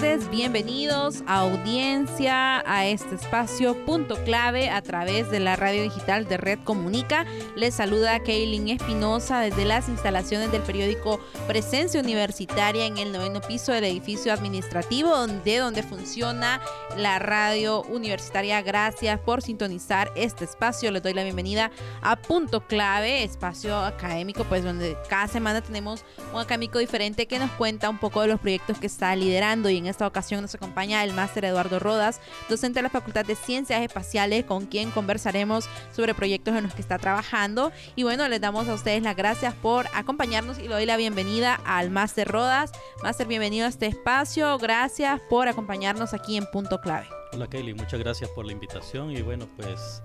Buenas bienvenidos a audiencia a este espacio punto clave a través de la radio digital de Red Comunica. Les saluda Kaylin Espinosa desde las instalaciones del periódico Presencia Universitaria en el noveno piso del edificio administrativo donde, donde funciona la radio universitaria. Gracias por sintonizar este espacio. Les doy la bienvenida a Punto Clave, espacio académico, pues donde cada semana tenemos un académico diferente que nos cuenta un poco de los proyectos que está liderando y en esta ocasión nos acompaña el máster Eduardo Rodas, docente de la Facultad de Ciencias Espaciales, con quien conversaremos sobre proyectos en los que está trabajando. Y bueno, les damos a ustedes las gracias por acompañarnos y le doy la bienvenida al máster Rodas. Máster, bienvenido a este espacio. Gracias por acompañarnos aquí en Punto Clave. Hola Kelly, muchas gracias por la invitación y bueno, pues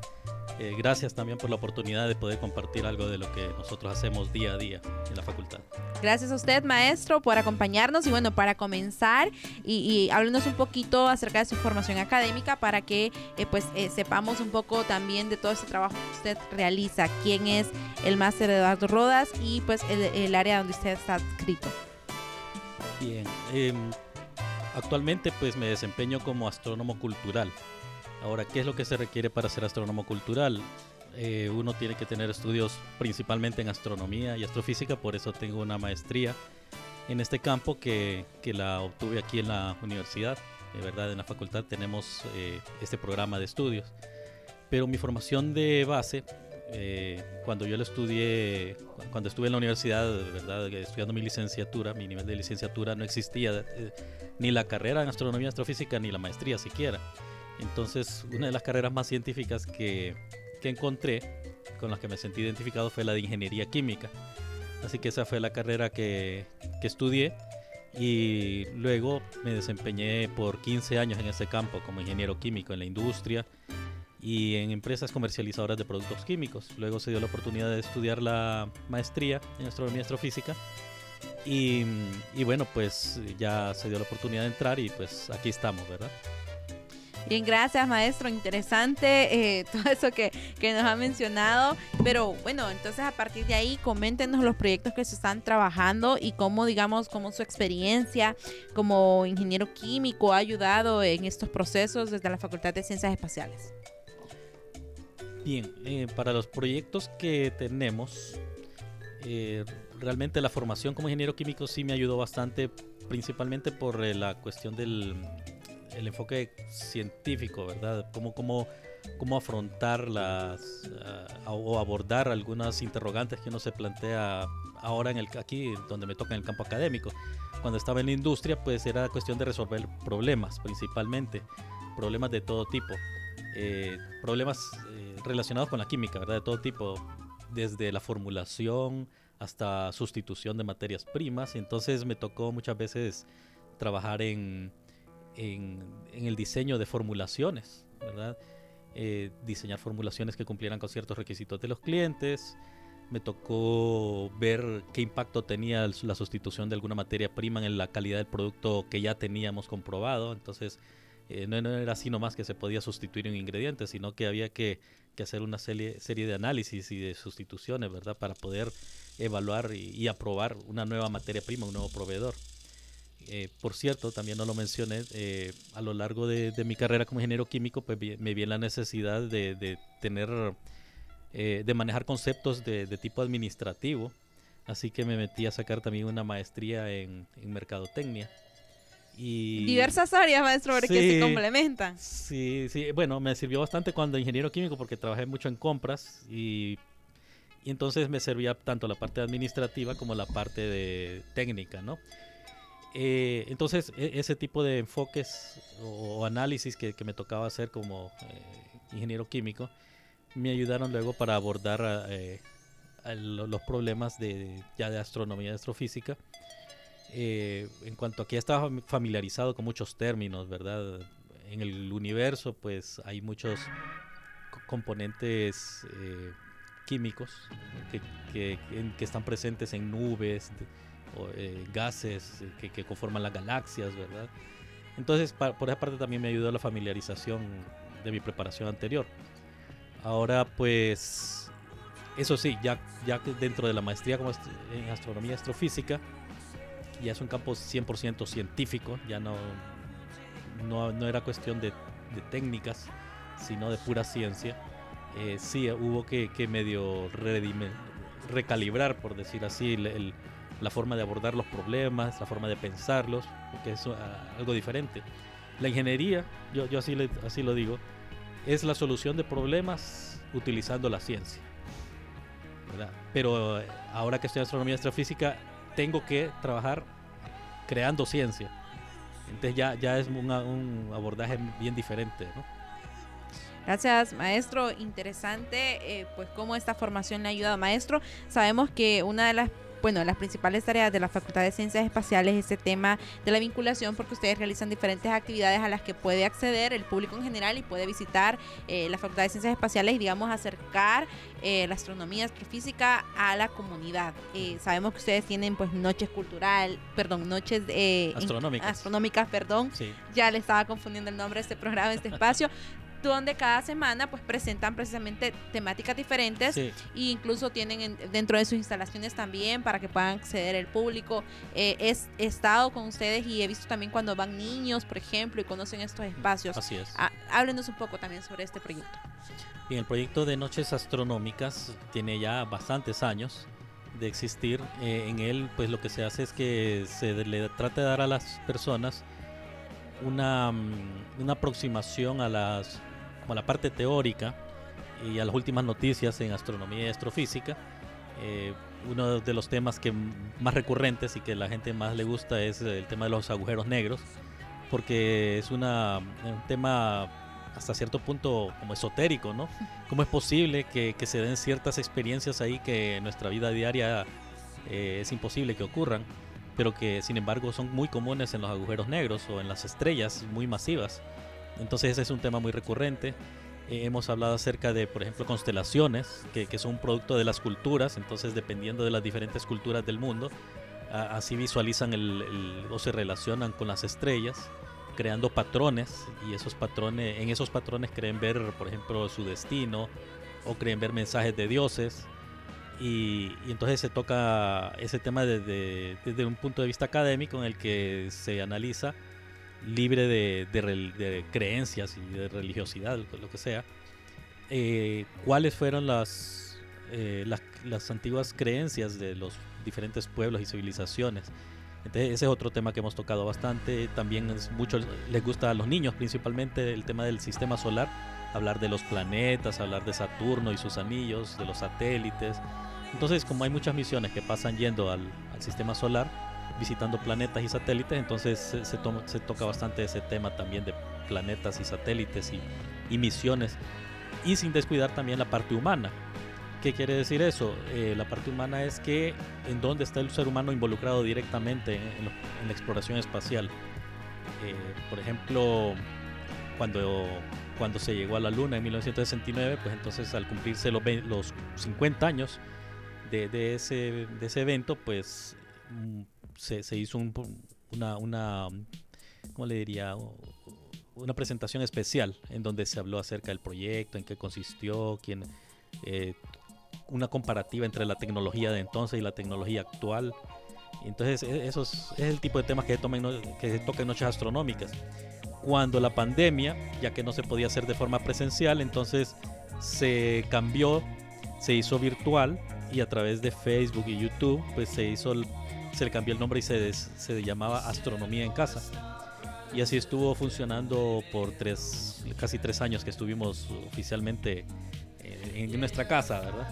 eh, gracias también por la oportunidad de poder compartir algo de lo que nosotros hacemos día a día en la facultad. Gracias a usted, maestro, por acompañarnos y bueno, para comenzar y, y háblenos un poquito acerca de su formación académica para que eh, pues eh, sepamos un poco también de todo ese trabajo que usted realiza, quién es el máster Eduardo Rodas y pues el, el, área donde usted está adscrito. Bien, eh, actualmente pues me desempeño como astrónomo cultural. Ahora, ¿qué es lo que se requiere para ser astrónomo cultural? Eh, uno tiene que tener estudios principalmente en astronomía y astrofísica, por eso tengo una maestría en este campo que, que la obtuve aquí en la universidad. De verdad, en la facultad tenemos eh, este programa de estudios. Pero mi formación de base, eh, cuando yo lo estudié, cuando estuve en la universidad, verdad, estudiando mi licenciatura, mi nivel de licenciatura, no existía ni la carrera en astronomía astrofísica ni la maestría siquiera. Entonces, una de las carreras más científicas que, que, encontré, con las que me sentí identificado, fue la de ingeniería química. Así que esa fue la carrera que, que estudié y luego me desempeñé por 15 años en ese campo como ingeniero químico en la industria y en empresas comercializadoras de productos químicos. Luego se dio la oportunidad de estudiar la maestría en astronomía y astrofísica y, y bueno, pues ya se dio la oportunidad de entrar y pues aquí estamos, ¿verdad? Bien, gracias maestro, interesante eh, todo eso que, que, nos ha mencionado. Pero bueno, entonces a partir de ahí coméntenos los proyectos que se están trabajando y cómo, digamos, cómo su experiencia como ingeniero químico ha ayudado en estos procesos desde la Facultad de Ciencias Espaciales. Bien, eh, para los proyectos que tenemos, eh, realmente la formación como ingeniero químico sí me ayudó bastante, principalmente por eh, la cuestión del el enfoque científico, ¿verdad? Cómo, cómo, cómo afrontar las uh, o abordar algunas interrogantes que uno se plantea ahora en el aquí donde me toca en el campo académico. Cuando estaba en la industria, pues era cuestión de resolver problemas, principalmente problemas de todo tipo, eh, problemas eh, relacionados con la química, ¿verdad? De todo tipo, desde la formulación hasta sustitución de materias primas. Entonces me tocó muchas veces trabajar en en, en el diseño de formulaciones, ¿verdad? Eh, diseñar formulaciones que cumplieran con ciertos requisitos de los clientes. Me tocó ver qué impacto tenía la sustitución de alguna materia prima en la calidad del producto que ya teníamos comprobado. Entonces, eh, no, no, era así nomás que se podía sustituir un ingrediente, sino que había que, que hacer una serie, serie, de análisis y de sustituciones, ¿verdad? Para poder evaluar y, y aprobar una nueva materia prima, un nuevo proveedor. Eh, por cierto, también no lo mencioné, eh, a lo largo de, de, mi carrera como ingeniero químico, pues me vi en la necesidad de, de tener, eh, de manejar conceptos de, de, tipo administrativo, así que me metí a sacar también una maestría en, en mercadotecnia. Y, Diversas áreas, maestro, porque sí, se complementan. Sí, sí, bueno, me sirvió bastante cuando ingeniero químico porque trabajé mucho en compras y, y entonces me servía tanto la parte administrativa como la parte de técnica, ¿no? Eh, entonces, e ese tipo de enfoques o, análisis que, me tocaba hacer como eh, ingeniero químico me ayudaron luego para abordar eh, los problemas de, ya de astronomía y astrofísica. en cuanto a que ya estaba familiarizado con muchos términos, ¿verdad? En el universo, pues hay muchos componentes químicos que, que, están presentes en nubes, eh, gases que, que, conforman las galaxias, ¿verdad? Entonces, por esa parte también me ayudó la familiarización de mi preparación anterior. Ahora, pues, eso sí, ya, ya dentro de la maestría como en astronomía y astrofísica, ya es un campo 100% científico, ya no, no, no era cuestión de, de, técnicas, sino de pura ciencia. Eh, sí, hubo que, que medio recalibrar, por decir así, el, la forma de abordar los problemas, la forma de pensarlos, porque es algo diferente. La ingeniería, yo, yo así, le, así lo digo, es la solución de problemas utilizando la ciencia. ¿verdad? Pero eh, ahora que estoy en astronomía y astrofísica, tengo que trabajar creando ciencia. Entonces ya, ya es un, un abordaje bien diferente, ¿no? Gracias, maestro. Interesante, eh, pues cómo esta formación le ha ayudado. Maestro, sabemos que una de las bueno, las principales tareas de la Facultad de Ciencias Espaciales es este tema de la vinculación porque ustedes realizan diferentes actividades a las que puede acceder el público en general y puede visitar eh, la Facultad de Ciencias Espaciales y digamos acercar eh, la astronomía, astrofísica a la comunidad. Eh, sabemos que ustedes tienen pues noches cultural, perdón, noches astronómicas. astronómicas, perdón. Sí. Ya le estaba confundiendo el nombre de este programa, este espacio, donde cada semana pues presentan precisamente temáticas diferentes Sí. e incluso tienen en- dentro de sus instalaciones también para que puedan acceder el público. Eh, es, he estado con ustedes y he visto también cuando van niños, por ejemplo, y conocen estos espacios. Así es. Ah, háblenos un poco también sobre este proyecto. Bien, el proyecto de Noches Astronómicas tiene ya bastantes años de existir. Eh, en él, pues lo que se hace es que se le trata de dar a las personas una, mm, una aproximación a las como la parte teórica y a las últimas noticias en astronomía y astrofísica. Eh, uno de los temas que más recurrentes y que la gente más le gusta es el tema de los agujeros negros, porque es una, un tema hasta cierto punto como esotérico, ¿no? ¿Cómo es posible que, que se den ciertas experiencias ahí que en nuestra vida diaria eh, es imposible que ocurran, pero que sin embargo son muy comunes en los agujeros negros o en las estrellas muy masivas? Entonces ese es un tema muy recurrente. Eh, hemos hablado acerca de, por ejemplo, constelaciones, que, son un producto de las culturas, entonces dependiendo de las diferentes culturas del mundo, así visualizan el- o se relacionan con las estrellas, creando patrones, y esos patrones, en esos patrones creen ver, por ejemplo, su destino, o creen ver mensajes de dioses, y, y entonces se toca ese tema desde, desde un punto de vista académico en el que se analiza libre de, de creencias y de religiosidad, lo, que sea, eh, cuáles fueron las, eh, las, las antiguas creencias de los diferentes pueblos y civilizaciones. Entonces ese es otro tema que hemos tocado bastante. También es mucho les gusta a los niños principalmente el tema del sistema solar, hablar de los planetas, hablar de Saturno y sus anillos, de los satélites. Entonces como hay muchas misiones que pasan yendo al sistema solar, visitando planetas y satélites, entonces se, se, toma- se toca bastante ese tema también de planetas y satélites y, y misiones. Y sin descuidar también la parte humana. ¿Qué quiere decir eso? Eh, la parte humana es que en dónde está el ser humano involucrado directamente en, en la exploración espacial. Eh, por ejemplo, cuando, cuando se llegó a la Luna en 1969, pues entonces al cumplirse los, los 50 años de, de ese, de ese evento, pues mm, se, se hizo un- una, una, ¿cómo le diría? Una presentación especial en donde se habló acerca del proyecto, en qué consistió, quién, eh, una comparativa entre la tecnología de entonces y la tecnología actual. Entonces, e- eso es, es el tipo de temas que se, que se toca en noches astronómicas. Cuando la pandemia, ya que no se podía hacer de forma presencial, entonces se cambió, se hizo virtual y a través de Facebook y YouTube, pues se hizo, el- se le cambió el nombre y se, des- se llamaba Astronomía en Casa. Y así estuvo funcionando por tres, casi tres años que estuvimos oficialmente eh, en nuestra casa, ¿verdad?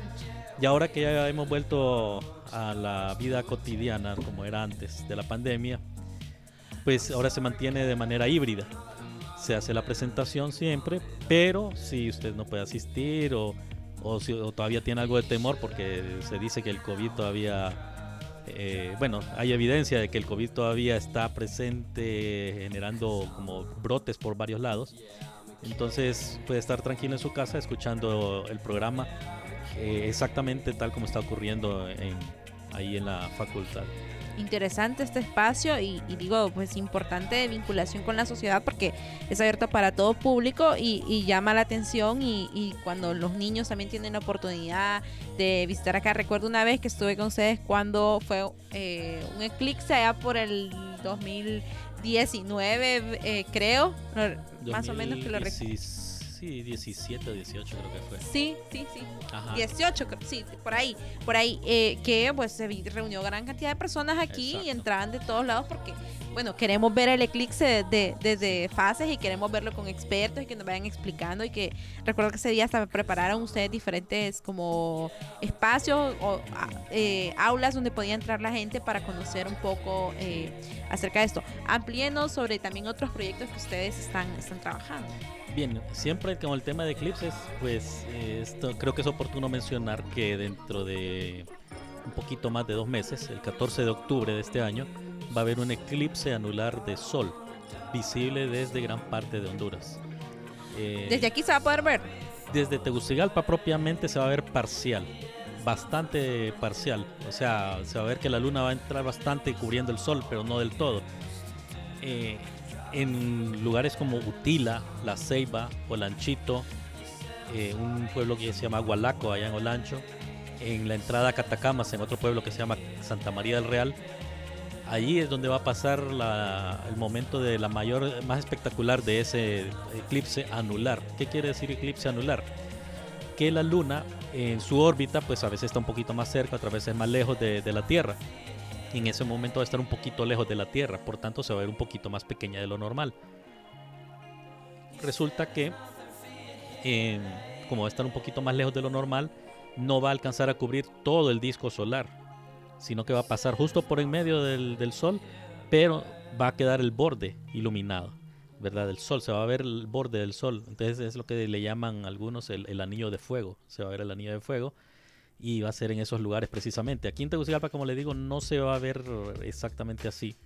Y ahora que ya hemos vuelto a la vida cotidiana como era antes de la pandemia, pues ahora se mantiene de manera híbrida. Se hace la presentación siempre, pero si usted no puede asistir o, o si o todavía tiene algo de temor porque se dice que el COVID todavía eh, bueno, hay evidencia de que el COVID todavía está presente, generando como brotes por varios lados. Entonces puede estar tranquilo en su casa escuchando el programa eh, exactamente tal como está ocurriendo ahí en la facultad interesante este espacio y, digo, pues importante vinculación con la sociedad porque es abierto para todo público y, llama la atención y, cuando los niños también tienen la oportunidad de visitar acá. Recuerdo una vez que estuve con ustedes cuando fue eh, un eclipse allá por el 2019, eh, creo, más o menos que lo recuerdo sí, 17 o 18 creo que fue. Sí, sí, sí. 18, sí, por ahí, por ahí, eh, que pues se reunió gran cantidad de personas aquí y entraban de todos lados porque, bueno, queremos ver el eclipse desde fases y queremos verlo con expertos y que nos vayan explicando y que recuerdo que ese día hasta prepararon ustedes diferentes como espacios o eh, aulas donde podía entrar la gente para conocer un poco eh, acerca de esto. Amplíenos sobre también otros proyectos que ustedes están, están trabajando. Bien, siempre con el tema de eclipses, pues esto, creo que es oportuno mencionar que dentro de un poquito más de dos meses, el 14 de octubre de este año, va a haber un eclipse anular de sol, visible desde gran parte de Honduras. Eh, ¿Desde aquí se va a poder ver? Desde Tegucigalpa propiamente se va a ver parcial, bastante parcial. O sea, se va a ver que la luna va a entrar bastante cubriendo el sol, pero no del todo. Eh, en lugares como Utila, La Ceiba, Olanchito, eh, un pueblo que se llama Gualaco, allá en Olancho, en la entrada a Catacamas, en otro pueblo que se llama Santa María del Real. Allí es donde va a pasar el momento de la mayor, más espectacular de ese eclipse anular. ¿Qué quiere decir eclipse anular? Que la luna en su órbita, pues a veces está un poquito más cerca, otras veces más lejos de, de la Tierra en ese momento va a estar un poquito lejos de la Tierra, por tanto se va a ver un poquito más pequeña de lo normal. Resulta que, em, como va a estar un poquito más lejos de lo normal, no va a alcanzar a cubrir todo el disco solar, sino que va a pasar justo por en medio del, Sol, pero va a quedar el borde iluminado. ¿verdad? El sol, se va a ver el borde del sol. Entonces es lo que le llaman algunos el anillo de fuego. Se va a ver el anillo de fuego y va a ser en esos lugares precisamente. Aquí en Tegucigalpa, como le digo, no se va a ver exactamente así,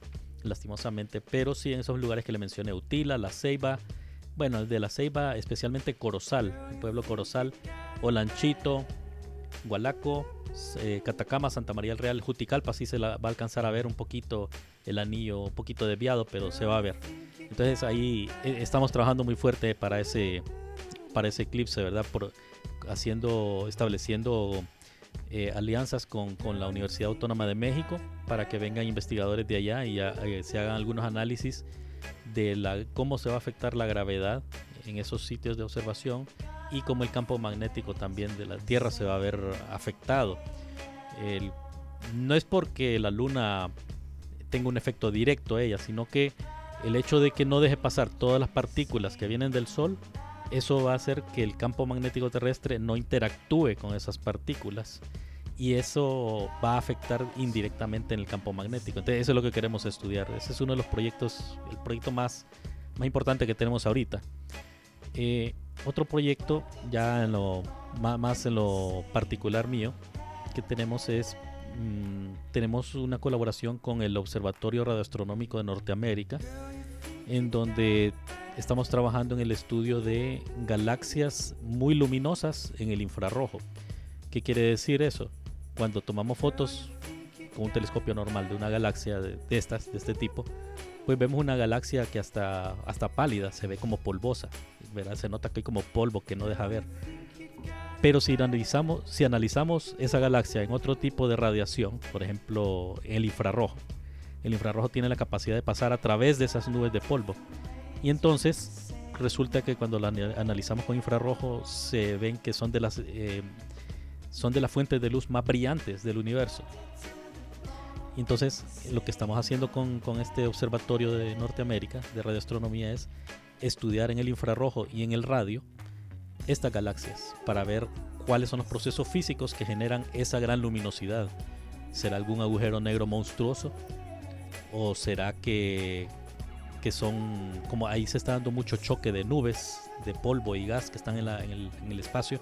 lastimosamente, pero sí en esos lugares que le mencioné, Utila, La Ceiba, bueno, el de La Ceiba, especialmente Corozal, el pueblo Corozal, Olanchito, Gualaco, eh, Catacama, Santa María del Real, Juticalpa, sí se va a alcanzar a ver un poquito el anillo, un poquito desviado, pero se va a ver. Entonces ahí eh, estamos trabajando muy fuerte para ese, para ese eclipse, ¿verdad? Por, haciendo, estableciendo eh, alianzas con, la Universidad Autónoma de México para que vengan investigadores de allá y eh, se hagan algunos análisis de la, cómo se va a afectar la gravedad en esos sitios de observación y cómo el campo magnético también de la Tierra se va a ver afectado. no es porque la Luna tenga un efecto directo a ella, sino que el hecho de que no deje pasar todas las partículas que vienen del Sol eso va a hacer que el campo magnético terrestre no interactúe con esas partículas y eso va a afectar indirectamente en el campo magnético. Entonces eso es lo que queremos estudiar. Ese es uno de los proyectos, el proyecto más, más importante que tenemos ahorita. Eh, otro proyecto, ya en lo, más en lo particular mío, que tenemos es, mm, tenemos una colaboración con el Observatorio Radioastronómico de Norteamérica, en donde estamos trabajando en el estudio de galaxias muy luminosas en el infrarrojo. ¿Qué quiere decir eso? Cuando tomamos fotos con un telescopio normal de una galaxia de, estas, de este tipo, pues vemos una galaxia que hasta, pálida, se ve como polvosa, ¿verdad? se nota que hay como polvo que no deja ver. Pero si analizamos, si analizamos esa galaxia en otro tipo de radiación, por ejemplo el infrarrojo, el infrarrojo tiene la capacidad de pasar a través de esas nubes de polvo y entonces resulta que cuando la analizamos con infrarrojo se ven que son de las eh, son de las fuentes de luz más brillantes del universo. Entonces lo que estamos haciendo con, con este observatorio de Norteamérica de radioastronomía es estudiar en el infrarrojo y en el radio estas galaxias para ver cuáles son los procesos físicos que generan esa gran luminosidad. ¿Será algún agujero negro monstruoso? ¿O será que que son como ahí se está dando mucho choque de nubes, de polvo y gas que están en, el, espacio.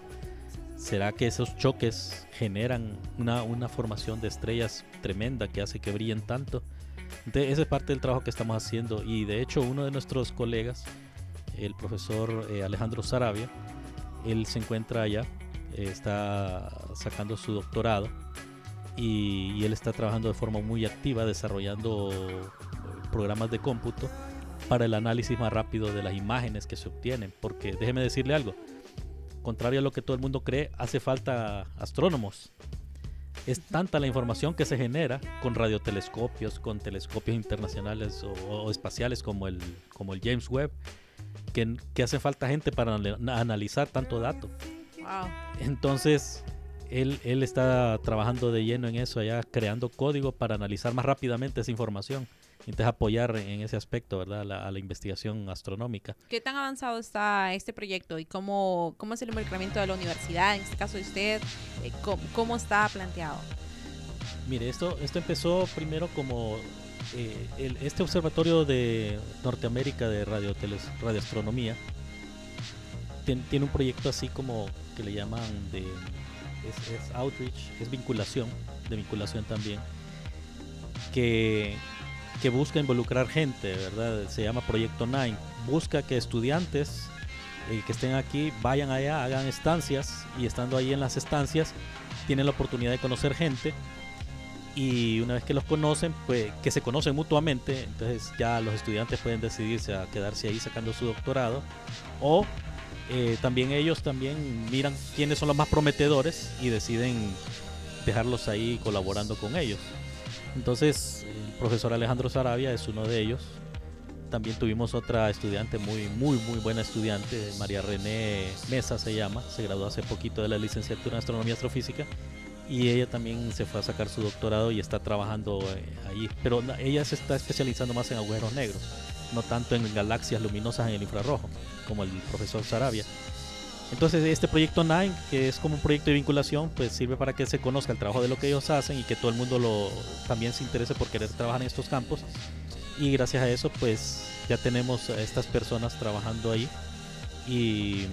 ¿Será que esos choques generan una, una formación de estrellas tremenda que hace que brillen tanto? Esa es parte del trabajo que estamos haciendo y de hecho uno de nuestros colegas, el profesor eh, Alejandro Sarabia, él se encuentra allá, eh, está sacando su doctorado y, y, él está trabajando de forma muy activa desarrollando programas de cómputo para el análisis más rápido de las imágenes que se obtienen. Porque déjeme decirle algo, contrario a lo que todo el mundo cree, hace falta astrónomos. Es tanta la información que se genera con radiotelescopios, con telescopios internacionales o, o espaciales como el, como el James Webb, que, que, hace falta gente para analizar tanto dato. Wow. Entonces, él, él, está trabajando de lleno en eso allá, creando código para analizar más rápidamente esa información. Entonces apoyar en ese aspecto, ¿verdad? A la, a la, investigación astronómica. ¿Qué tan avanzado está este proyecto y cómo, cómo es el involucramiento de la universidad, en este caso de usted? Eh, ¿cómo, ¿Cómo está planteado? Mire, esto, esto empezó primero como eh, el, este observatorio de Norteamérica de radio, radioastronomía tiene, tiene, un proyecto así como que le llaman de es, es outreach, es vinculación, de vinculación también, que que busca involucrar gente, ¿verdad? Se llama Proyecto Nine. Busca que estudiantes eh, que estén aquí vayan allá, hagan estancias y estando ahí en las estancias tienen la oportunidad de conocer gente y una vez que los conocen, pues que se conocen mutuamente, entonces ya los estudiantes pueden decidirse a quedarse ahí sacando su doctorado o eh, también ellos también miran quiénes son los más prometedores y deciden dejarlos ahí colaborando con ellos. Entonces, el profesor Alejandro Sarabia es uno de ellos. También tuvimos otra estudiante muy, muy, muy buena estudiante, María René Mesa se llama, se graduó hace poquito de la licenciatura en Astronomía Astrofísica y ella también se fue a sacar su doctorado y está trabajando eh, ahí. Pero ella se está especializando más en agujeros negros, no tanto en galaxias luminosas en el infrarrojo, como el profesor Sarabia. Entonces este proyecto Nine, que es como un proyecto de vinculación, pues sirve para que se conozca el trabajo de lo que ellos hacen y que todo el mundo lo, también se interese por querer trabajar en estos campos. Y gracias a eso, pues ya tenemos a estas personas trabajando ahí. Y,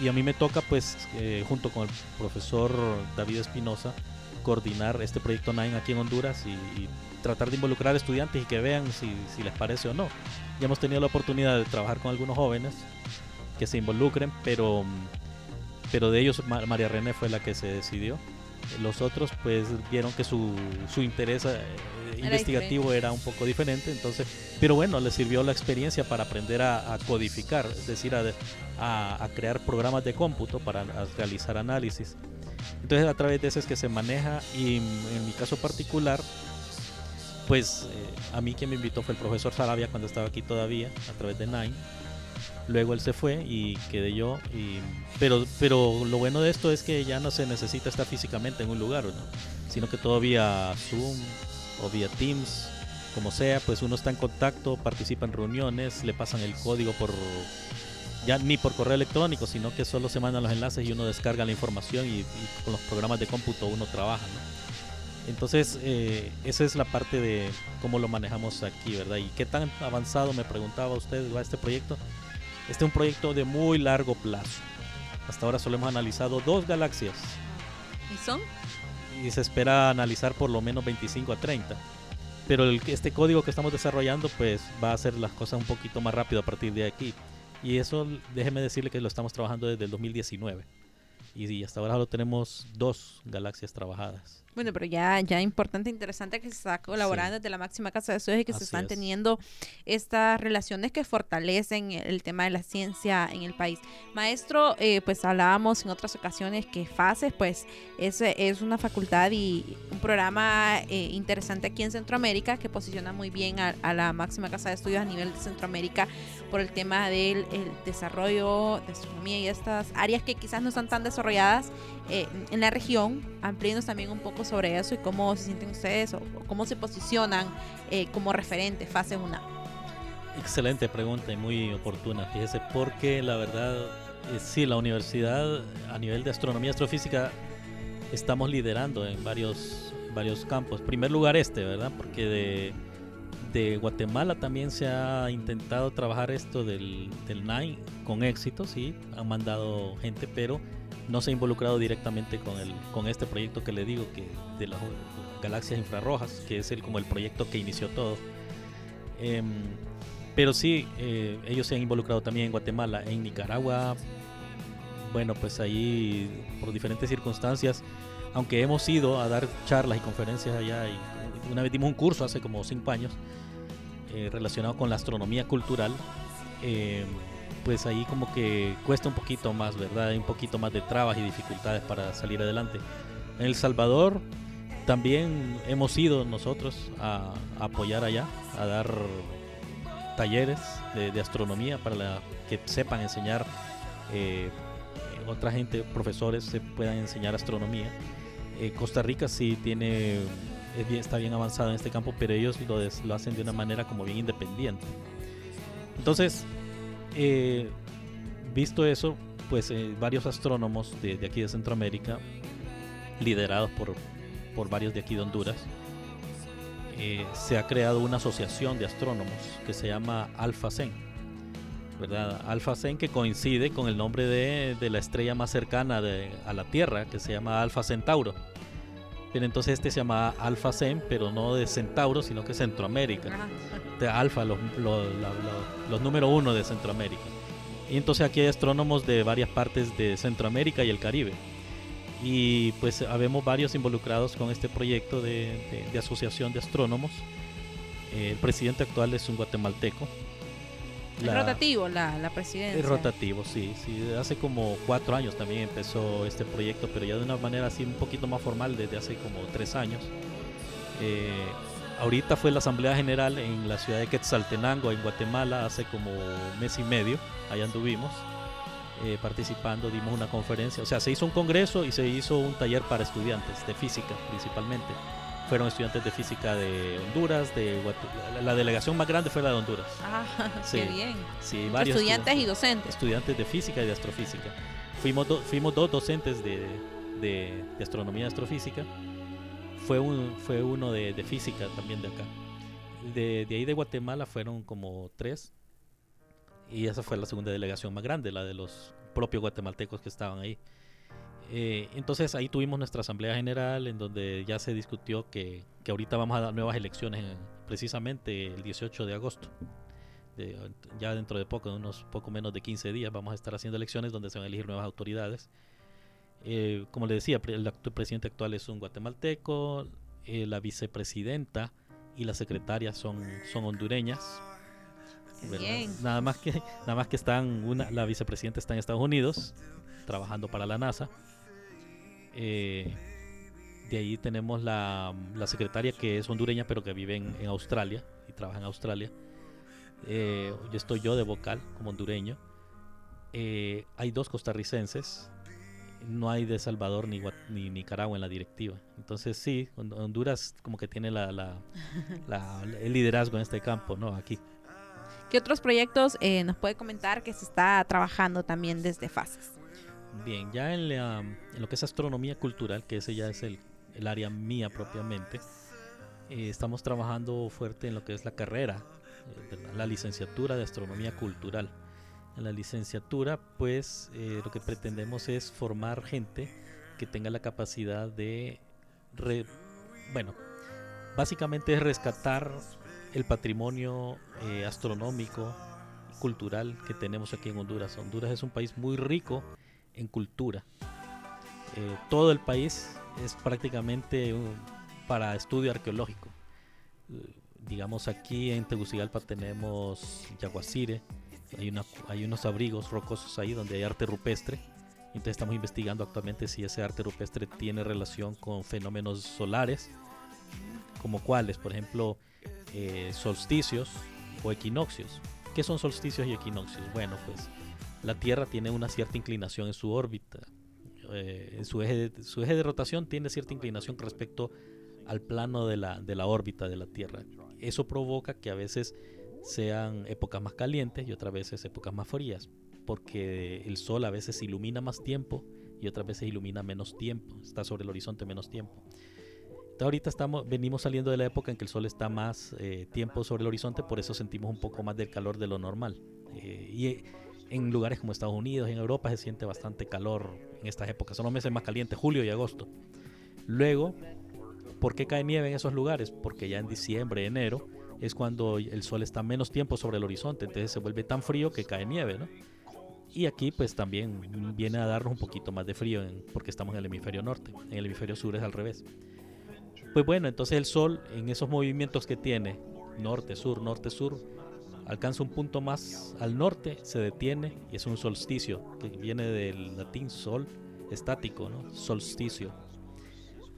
y a mí me toca, pues, eh, junto con el profesor David Espinosa, coordinar este proyecto Nine aquí en Honduras y, y, tratar de involucrar estudiantes y que vean si, si les parece o no. Ya hemos tenido la oportunidad de trabajar con algunos jóvenes que se involucren, pero, pero de ellos María René fue la que se decidió. Los otros pues vieron que su, su interés eh, Era investigativo diferente. era un poco diferente, entonces, pero bueno, les sirvió la experiencia para aprender a, a codificar, es decir, a, a, a crear programas de cómputo para realizar análisis. Entonces a través de eso es que se maneja y en mi caso particular, pues eh, a mí quien me invitó fue el profesor Sarabia cuando estaba aquí todavía, a través de Nine. Luego él se fue y quedé yo. Y, pero, pero lo bueno de esto es que ya no se necesita estar físicamente en un lugar, ¿no? sino que todo vía Zoom o vía Teams, como sea, pues uno está en contacto, participa en reuniones, le pasan el código por ya ni por correo electrónico, sino que solo se mandan los enlaces y uno descarga la información y, y con los programas de cómputo uno trabaja. ¿no? Entonces, eh, esa es la parte de cómo lo manejamos aquí, ¿verdad? Y qué tan avanzado, me preguntaba usted, va este proyecto. Este es un proyecto de muy largo plazo. Hasta ahora solo hemos analizado dos galaxias ¿Y son? y se espera analizar por lo menos 25 a 30. Pero el, este código que estamos desarrollando pues va a hacer las cosas un poquito más rápido a partir de aquí. Y eso déjeme decirle que lo estamos trabajando desde el 2019. Y, y hasta ahora solo tenemos dos galaxias trabajadas. Bueno, pero ya, ya importante, interesante que se está colaborando Sí. desde la máxima casa de estudios y que se Así están es. teniendo estas relaciones que fortalecen el tema de la ciencia en el país. Maestro, eh, pues hablábamos en otras ocasiones que FACES, pues es, es una facultad y un programa eh, interesante aquí en Centroamérica que posiciona muy bien a, a la máxima casa de estudios a nivel de Centroamérica por el tema del el desarrollo de astronomía y estas áreas que quizás no están tan desarrolladas eh, en la región, amplíenos también un poco sobre eso y cómo se sienten ustedes o, cómo se posicionan eh, como referente fase 1. Excelente pregunta y muy oportuna, fíjese, porque la verdad, eh, sí, la universidad a nivel de astronomía y astrofísica estamos liderando en varios, varios campos. En primer lugar este, ¿verdad? Porque de, de Guatemala también se ha intentado trabajar esto del, del NINE con éxito, sí, han mandado gente, pero no se ha involucrado directamente con, el, con este proyecto que le digo, que de las galaxias infrarrojas, que es el, como el proyecto que inició todo. Em, pero sí, eh, ellos se han involucrado también en Guatemala, en Nicaragua. Bueno, pues ahí por diferentes circunstancias, aunque hemos ido a dar charlas y conferencias allá, y una vez dimos un curso hace como cinco años eh, relacionado con la astronomía cultural, eh, pues ahí como que cuesta un poquito más, ¿verdad? Hay un poquito más de trabas y dificultades para salir adelante. En El Salvador también hemos ido nosotros a, a apoyar allá, a dar talleres de, astronomía para la, que sepan enseñar eh, otra gente, profesores, se puedan enseñar astronomía. Eh, Costa Rica sí tiene, está bien avanzado en este campo, pero ellos lo, hacen de una manera como bien independiente. Entonces, eh, visto eso, pues varios astrónomos de, de, aquí de Centroamérica, liderados por, por varios de aquí de Honduras, eh, se ha creado una asociación de astrónomos que se llama Alpha Cen. ¿verdad? Alpha Cen que coincide con el nombre de, la estrella más cercana a la Tierra, que se llama Alpha Centauro. Pero entonces este se llama Alpha Cen, pero no de Centauro, sino que Centroamérica. De Alpha, los, los número uno de Centroamérica. Y entonces aquí hay astrónomos de varias partes de Centroamérica y el Caribe y pues habemos varios involucrados con este proyecto de, asociación de astrónomos. el presidente actual es un guatemalteco. Es rotativo la, la presidencia. Es rotativo, sí, sí. Hace como cuatro años también empezó este proyecto, pero ya de una manera así un poquito más formal desde hace como tres años. Eh, ahorita fue la Asamblea General en la ciudad de Quetzaltenango, en Guatemala, hace como mes y medio. Allá anduvimos. Eh, participando, dimos una conferencia, o sea, se hizo un congreso y se hizo un taller para estudiantes de física principalmente. Fueron estudiantes de física de Honduras, de la delegación más grande fue la de Honduras. Ah, qué bien. Sí, varios estudiantes y docentes. Estudiantes de física y de astrofísica. Fuimos, fuimos dos docentes de, de, astronomía y astrofísica. Fue, un, fue uno de, de física también de acá. De, de ahí de Guatemala fueron como tres y esa fue la segunda delegación más grande, la de los propios guatemaltecos que estaban ahí. Eh, entonces ahí tuvimos nuestra asamblea general en donde ya se discutió que, que ahorita vamos a dar nuevas elecciones precisamente el 18 de agosto. ya dentro de poco, unos poco menos de 15 días, vamos a estar haciendo elecciones donde se van a elegir nuevas autoridades. Eh, como le decía, el, presidente actual es un guatemalteco, eh, la vicepresidenta y la secretaria son, son hondureñas, Nada más que nada más que están una, la vicepresidenta está en Estados Unidos trabajando para la NASA. Eh, de ahí tenemos la, secretaria que es hondureña pero que vive en, Australia y trabaja en Australia. Eh, estoy yo de vocal como hondureño. Eh, hay dos costarricenses. No hay de Salvador ni, ni Nicaragua en la directiva. Entonces sí, Honduras como que tiene la, la, el liderazgo en este campo, ¿no? Aquí. ¿Qué otros proyectos eh, nos puede comentar que se está trabajando también desde FASES? Bien, ya en, lo que es astronomía cultural, que ese ya es el, área mía propiamente, eh, estamos trabajando fuerte en lo que es la carrera, eh, la licenciatura de astronomía cultural. En la licenciatura, pues lo que pretendemos es formar gente que tenga la capacidad de, bueno, básicamente es rescatar el patrimonio eh, astronómico cultural que tenemos aquí en Honduras. Honduras es un país muy rico en cultura. Eh, todo el país es prácticamente para estudio arqueológico. Eh, digamos aquí en Tegucigalpa tenemos Yaguacire, hay, una, hay unos abrigos rocosos ahí donde hay arte rupestre. Entonces estamos investigando actualmente si ese arte rupestre tiene relación con fenómenos solares, como cuáles, por ejemplo, eh, solsticios o equinoccios. ¿Qué son solsticios y equinoccios? Bueno, pues la Tierra tiene una cierta inclinación en su órbita. Eh, en su eje, de, rotación tiene cierta inclinación respecto al plano de la, órbita de la Tierra. Eso provoca que a veces sean épocas más calientes y otras veces épocas más frías, porque el Sol a veces ilumina más tiempo y otras veces ilumina menos tiempo, está sobre el horizonte menos tiempo. ahorita estamos, venimos saliendo de la época en que el sol está más eh, tiempo sobre el horizonte, por eso sentimos un poco más del calor de lo normal. Eh, y en lugares como Estados Unidos, en Europa se siente bastante calor en estas épocas. Son los meses más calientes, julio y agosto. Luego, ¿por qué cae nieve en esos lugares? Porque ya en diciembre, enero, es cuando el sol está menos tiempo sobre el horizonte, entonces se vuelve tan frío que cae nieve, ¿no? Y aquí pues también viene a darnos un poquito más de frío porque estamos en el hemisferio norte, en el hemisferio sur es al revés. Pues bueno, entonces el sol en esos movimientos que tiene, norte, sur, norte, sur, alcanza un punto más al norte, se detiene y es un solsticio, que viene del latín sol, estático, ¿no? solsticio.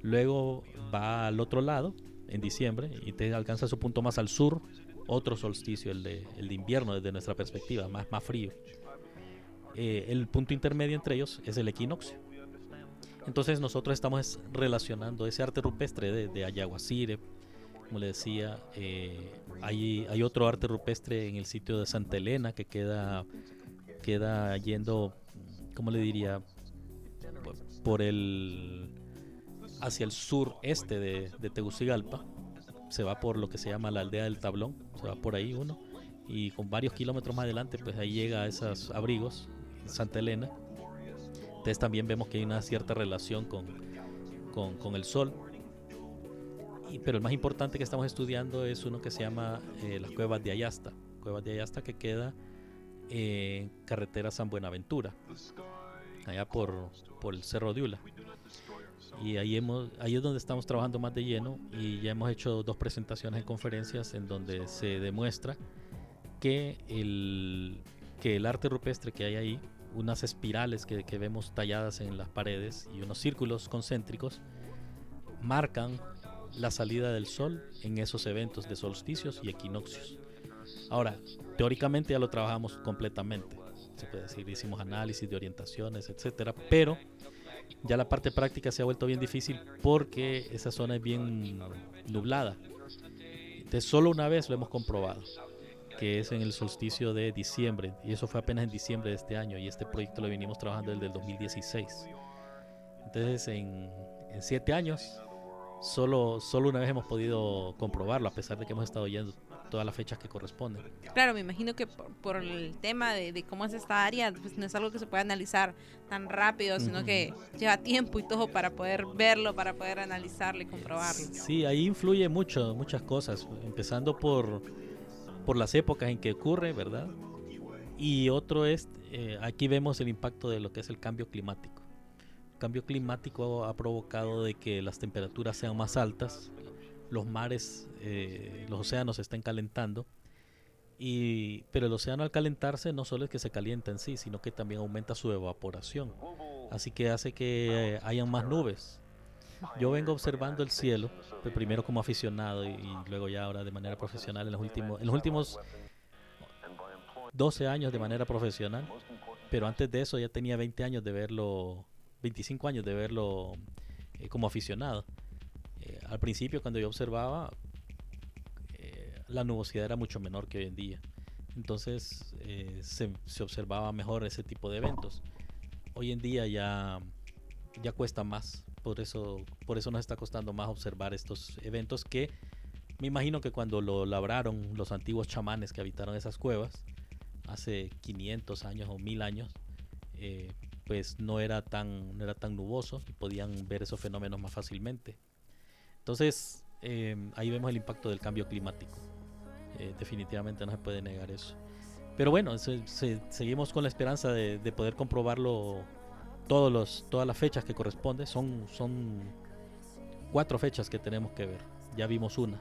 Luego va al otro lado, en diciembre, y te alcanza su punto más al sur, otro solsticio, el de, el de invierno desde nuestra perspectiva, más, más frío. Eh, el punto intermedio entre ellos es el equinoccio. Entonces nosotros estamos relacionando ese arte rupestre de, de como le decía, eh, hay, otro arte rupestre en el sitio de Santa Elena que queda, queda yendo, ¿cómo le diría? Por el hacia el sureste de, de Tegucigalpa, se va por lo que se llama la aldea del tablón, se va por ahí uno, y con varios kilómetros más adelante, pues ahí llega a esos abrigos Santa Elena. Entonces también vemos que hay una cierta relación con, con, el Sol. Pero el más importante que estamos estudiando es uno que se llama eh, las cuevas de Ayasta. Cuevas de Ayasta que queda en carretera San Buenaventura, allá por, por el Cerro de Ula. Y ahí, hemos, ahí es donde estamos trabajando más de lleno y ya hemos hecho dos presentaciones en conferencias en donde se demuestra que el, que el arte rupestre que hay ahí unas espirales que, vemos talladas en las paredes y unos círculos concéntricos marcan la salida del sol en esos eventos de solsticios y equinoccios. Ahora, teóricamente ya lo trabajamos completamente. Se puede decir, hicimos análisis de orientaciones, etcétera, pero ya la parte práctica se ha vuelto bien difícil porque esa zona es bien nublada. Entonces, solo una vez lo hemos comprobado que es en el solsticio de diciembre, y eso fue apenas en diciembre de este año, y este proyecto lo venimos trabajando desde el 2016. Entonces, en, siete años, solo, solo una vez hemos podido comprobarlo, a pesar de que hemos estado yendo todas las fechas que corresponden. Claro, me imagino que por, el tema de, cómo es esta área, pues no es algo que se pueda analizar tan rápido, sino que lleva tiempo y todo para poder verlo, para poder analizarlo y comprobarlo. Sí, ahí influye mucho, muchas cosas, empezando por por las épocas en que ocurre, ¿verdad? Y otro es, eh, aquí vemos el impacto de lo que es el cambio climático. Cambio climático ha provocado de que las temperaturas sean más altas, los mares, eh, los océanos se estén calentando, y, pero el océano al calentarse no solo es que se calienta en sí, sino que también aumenta su evaporación. Así que hace que eh, hayan más nubes, yo vengo observando el cielo, primero como aficionado y, luego ya ahora de manera profesional en los últimos, en los últimos 12 años de manera profesional, pero antes de eso ya tenía 20 años de verlo, 25 años de verlo eh, como aficionado. Eh, al principio cuando yo observaba, eh, la nubosidad era mucho menor que hoy en día. Entonces se, se observaba mejor ese tipo de eventos. Hoy en día ya, ya cuesta más por eso, por eso nos está costando más observar estos eventos que me imagino que cuando lo labraron los antiguos chamanes que habitaron esas cuevas, hace 500 años o 1000 años, eh, pues no era, tan, no era tan nuboso y podían ver esos fenómenos más fácilmente. Entonces, eh, ahí vemos el impacto del cambio climático. Eh, definitivamente no se puede negar eso. Pero bueno, seguimos con la esperanza de, de poder comprobarlo todos los, todas las fechas que corresponden. Son, son cuatro fechas que tenemos que ver. Ya vimos una.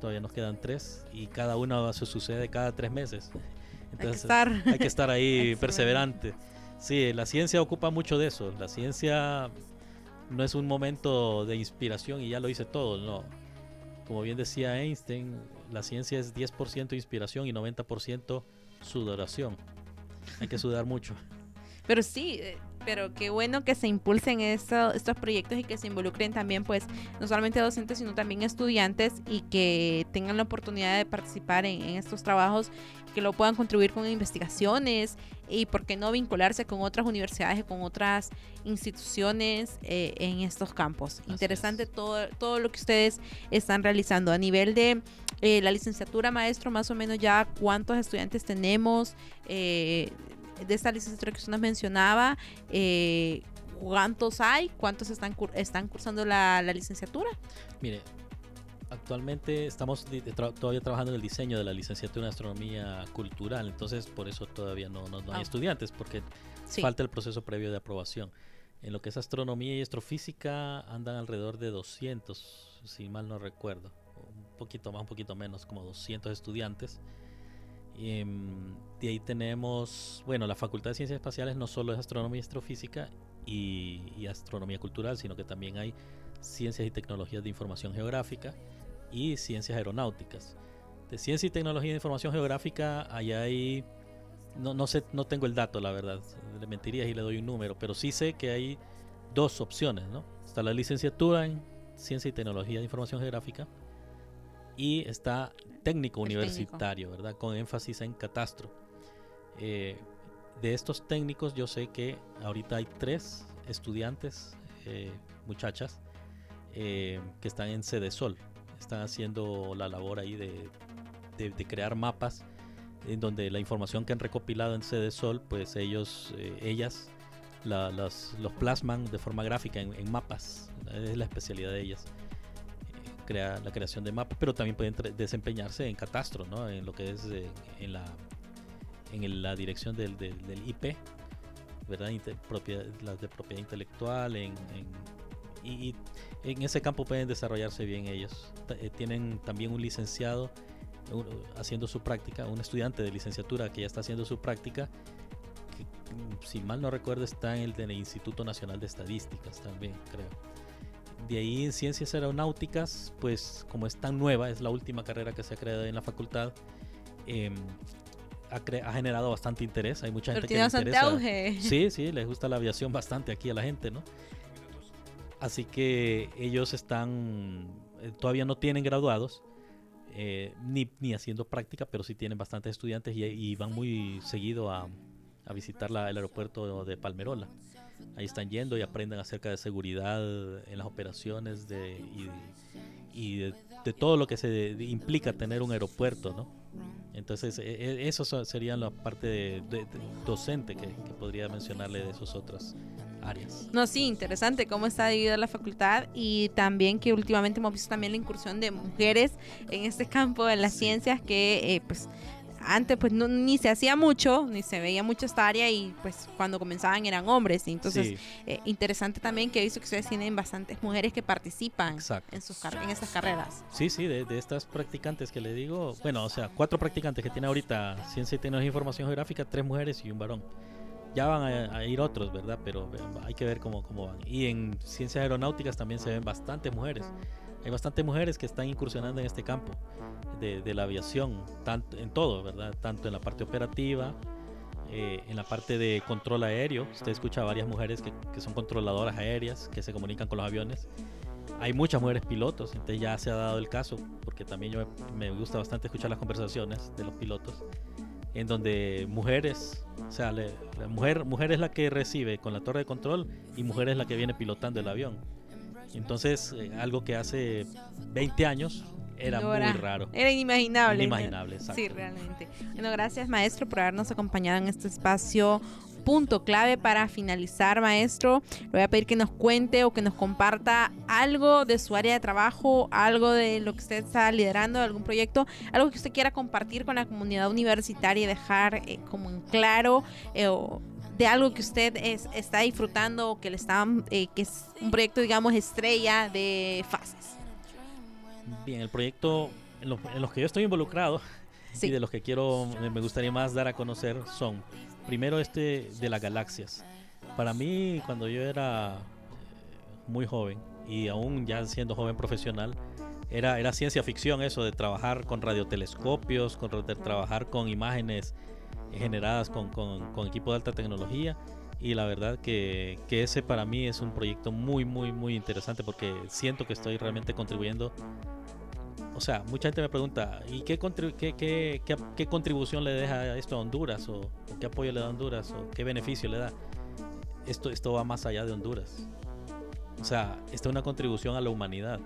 Todavía nos quedan tres y cada una se sucede cada tres meses. Entonces hay que estar, hay que estar ahí perseverante. Sí, la ciencia ocupa mucho de eso. La ciencia no es un momento de inspiración y ya lo hice todo, no. Como bien decía Einstein, la ciencia es 10% inspiración y 90% sudoración. Hay que sudar mucho. Pero sí, eh, Pero qué bueno que se impulsen estos proyectos y que se involucren también, pues, no solamente docentes, sino también estudiantes y que tengan la oportunidad de participar en, estos trabajos, que lo puedan contribuir con investigaciones y, por qué no, vincularse con otras universidades y con otras instituciones eh, en estos campos. Interesante todo, todo lo que ustedes están realizando a nivel de eh, la licenciatura, maestro, más o menos ya cuántos estudiantes tenemos. Eh, de esta licenciatura que usted nos mencionaba, eh, ¿cuántos hay? ¿Cuántos están, están cursando la, licenciatura? Mire, actualmente estamos todavía trabajando en el diseño de la licenciatura en astronomía cultural, entonces por eso todavía no, no, hay ah. estudiantes, porque falta el proceso previo de aprobación. En lo que es astronomía y astrofísica andan alrededor de 200, si mal no recuerdo, un poquito más, un poquito menos, como 200 estudiantes. Em, de ahí tenemos, bueno, la Facultad de Ciencias Espaciales no solo es astronomía y astrofísica y, astronomía cultural, sino que también hay ciencias y tecnologías de información geográfica y ciencias aeronáuticas. De ciencia y tecnología de información geográfica, allá hay, no, no sé, no tengo el dato, la verdad, le mentiría si le doy un número, pero sí sé que hay dos opciones, ¿no? Está la licenciatura en ciencia y tecnología de información geográfica y está técnico universitario, ¿verdad? Con énfasis en catastro. Eh, de estos técnicos yo sé que ahorita hay tres estudiantes, eh, muchachas, eh, que están en Sede Sol. Están haciendo la labor ahí de, crear mapas en donde la información que han recopilado en Sede Sol, pues ellos, ellas los plasman de forma gráfica en, en mapas. Es la especialidad de ellas crea, la creación de mapas, pero también pueden desempeñarse en catastro, ¿no? en lo que es eh, en, la, en la dirección del, del, IP, ¿verdad? las de propiedad intelectual, en, y, en ese campo pueden desarrollarse bien ellos. Eh, tienen también un licenciado haciendo su práctica, un estudiante de licenciatura que ya está haciendo su práctica, que si mal no recuerdo está en el Instituto Nacional de Estadísticas también, creo. De ahí en ciencias aeronáuticas, pues como es tan nueva, es la última carrera que se ha creado en la facultad, em, ha, generado bastante interés. Hay mucha gente que interesa. Auge. Sí, sí, les gusta la aviación bastante aquí a la gente, ¿no? Así que ellos están, eh, todavía no tienen graduados, eh, ni, ni, haciendo práctica, pero sí tienen bastantes estudiantes y, van muy seguido a, a visitar la, el aeropuerto de Palmerola ahí están yendo y aprenden acerca de seguridad en las operaciones de, y, de, todo lo que se implica tener un aeropuerto, ¿no? Entonces, e, e, eso sería la parte de, docente que, podría mencionarle de esas otras áreas. No, sí, interesante cómo está dividida la facultad y también que últimamente hemos visto también la incursión de mujeres en este campo de las ciencias que, eh, pues, antes pues no, ni se hacía mucho, ni se veía mucho esta área y pues cuando comenzaban eran hombres. Entonces, eh, interesante también que he visto que ustedes tienen bastantes mujeres que participan en, sus en estas carreras. Sí, sí, de, estas practicantes que le digo, bueno, o sea, cuatro practicantes que tiene ahorita Ciencia y Tecnología e Información Geográfica, tres mujeres y un varón. Ya van a, ir otros, ¿verdad? Pero hay que ver cómo, cómo van. Y en ciencias aeronáuticas también se ven bastantes mujeres. Hay bastantes mujeres que están incursionando en este campo de, la aviación, tanto, en todo, ¿verdad? Tanto en la parte operativa, eh, en la parte de control aéreo. Usted escucha a varias mujeres que, que, son controladoras aéreas, que se comunican con los aviones. Hay muchas mujeres pilotos, entonces ya se ha dado el caso, porque también yo me, gusta bastante escuchar las conversaciones de los pilotos, en donde mujeres, o sea, la mujer, mujer es la que recibe con la torre de control y mujer es la que viene pilotando el avión. Entonces, eh, algo que hace 20 años era muy raro. Era inimaginable. Inimaginable, exacto. Sí, realmente. Bueno, gracias maestro por habernos acompañado en este espacio punto clave para finalizar, maestro. Le voy a pedir que nos cuente o que nos comparta algo de su área de trabajo, algo de lo que usted está liderando, algún proyecto, algo que usted quiera compartir con la comunidad universitaria y dejar eh, como en claro eh, de algo que usted es, está disfrutando o que le está, eh, que es un proyecto, digamos, estrella de fases. Bien, el proyecto en, los que yo estoy involucrado y de los que quiero, me gustaría más dar a conocer son, primero este de las galaxias. Para mí, cuando yo era eh, muy joven y aún ya siendo joven profesional, era, era ciencia ficción eso de trabajar con radiotelescopios, con, de trabajar con imágenes generadas con, con, con equipos de alta tecnología Y la verdad que, que ese para mí es un proyecto muy, muy, muy interesante porque siento que estoy realmente contribuyendo o sea, mucha gente me pregunta, ¿y qué, qué, qué, contribución le deja esto a Honduras? O, qué apoyo le da a Honduras? ¿O qué beneficio le da? Esto, esto va más allá de Honduras. O sea, esto es una contribución a la humanidad.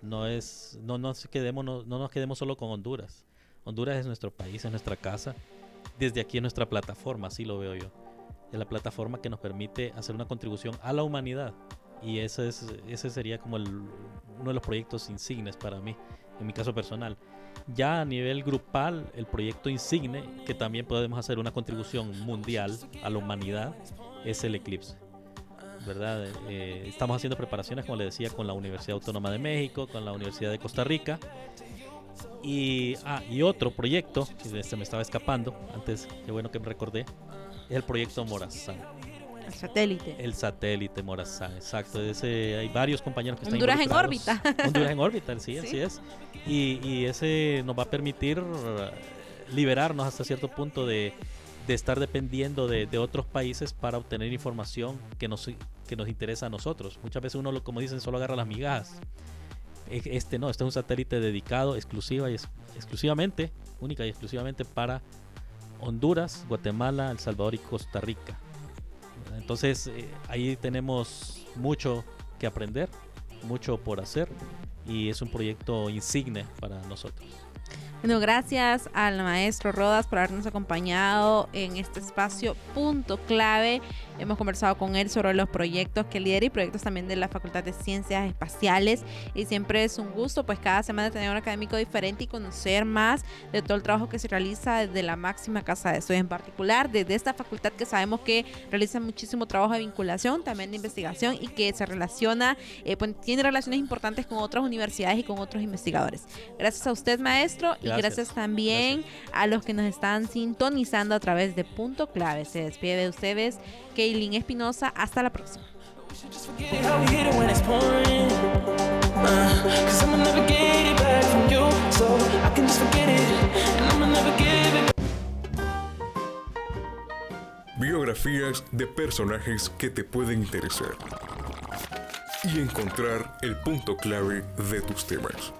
No, es, no, nos quedemos, no, no nos quedemos solo con Honduras. Honduras es nuestro país, es nuestra casa. Desde aquí es nuestra plataforma, así lo veo yo. Es la plataforma que nos permite hacer una contribución a la humanidad. Y ese, es, ese sería como el, uno de los proyectos insignes para mí en mi caso personal. Ya a nivel grupal, el proyecto insigne, que también podemos hacer una contribución mundial a la humanidad, es el eclipse. ¿verdad? Eh, estamos haciendo preparaciones, como le decía, con la Universidad Autónoma de México, con la Universidad de Costa Rica. Y, ah, y otro proyecto, que se me estaba escapando, antes, qué bueno que me recordé, es el proyecto Morazán. El satélite. El satélite Morazán, exacto. Ese, hay varios compañeros que están Honduras en órbita. Honduras en órbita, sí, así es. Y, ese nos va a permitir eh, liberarnos hasta cierto punto de, estar dependiendo de, otros países para obtener información que nos, que nos interesa a nosotros. Muchas veces uno, como dicen, solo agarra las migajas. E, este no, este es un satélite dedicado exclusiva y exclusivamente, única y exclusivamente para Honduras, Guatemala, El Salvador y Costa Rica. Entonces eh, ahí tenemos mucho que aprender, mucho por hacer y es un proyecto insigne para nosotros. Bueno, gracias al maestro Rodas por habernos acompañado en este espacio punto clave. Hemos conversado con él sobre los proyectos que lidera y proyectos también de la Facultad de Ciencias Espaciales. Y siempre es un gusto, pues cada semana tener un académico diferente y conocer más de todo el trabajo que se realiza desde la máxima casa de estudios, en particular desde esta facultad que sabemos que realiza muchísimo trabajo de vinculación, también de investigación y que se relaciona, eh, pues, tiene relaciones importantes con otras universidades y con otros investigadores. Gracias a usted, maestro, y gracias también a los que nos están sintonizando a través de Punto Clave. Se despide de ustedes. Kaylin Espinosa. Hasta la próxima. Biografías de personajes que te pueden interesar y encontrar el punto clave de tus temas.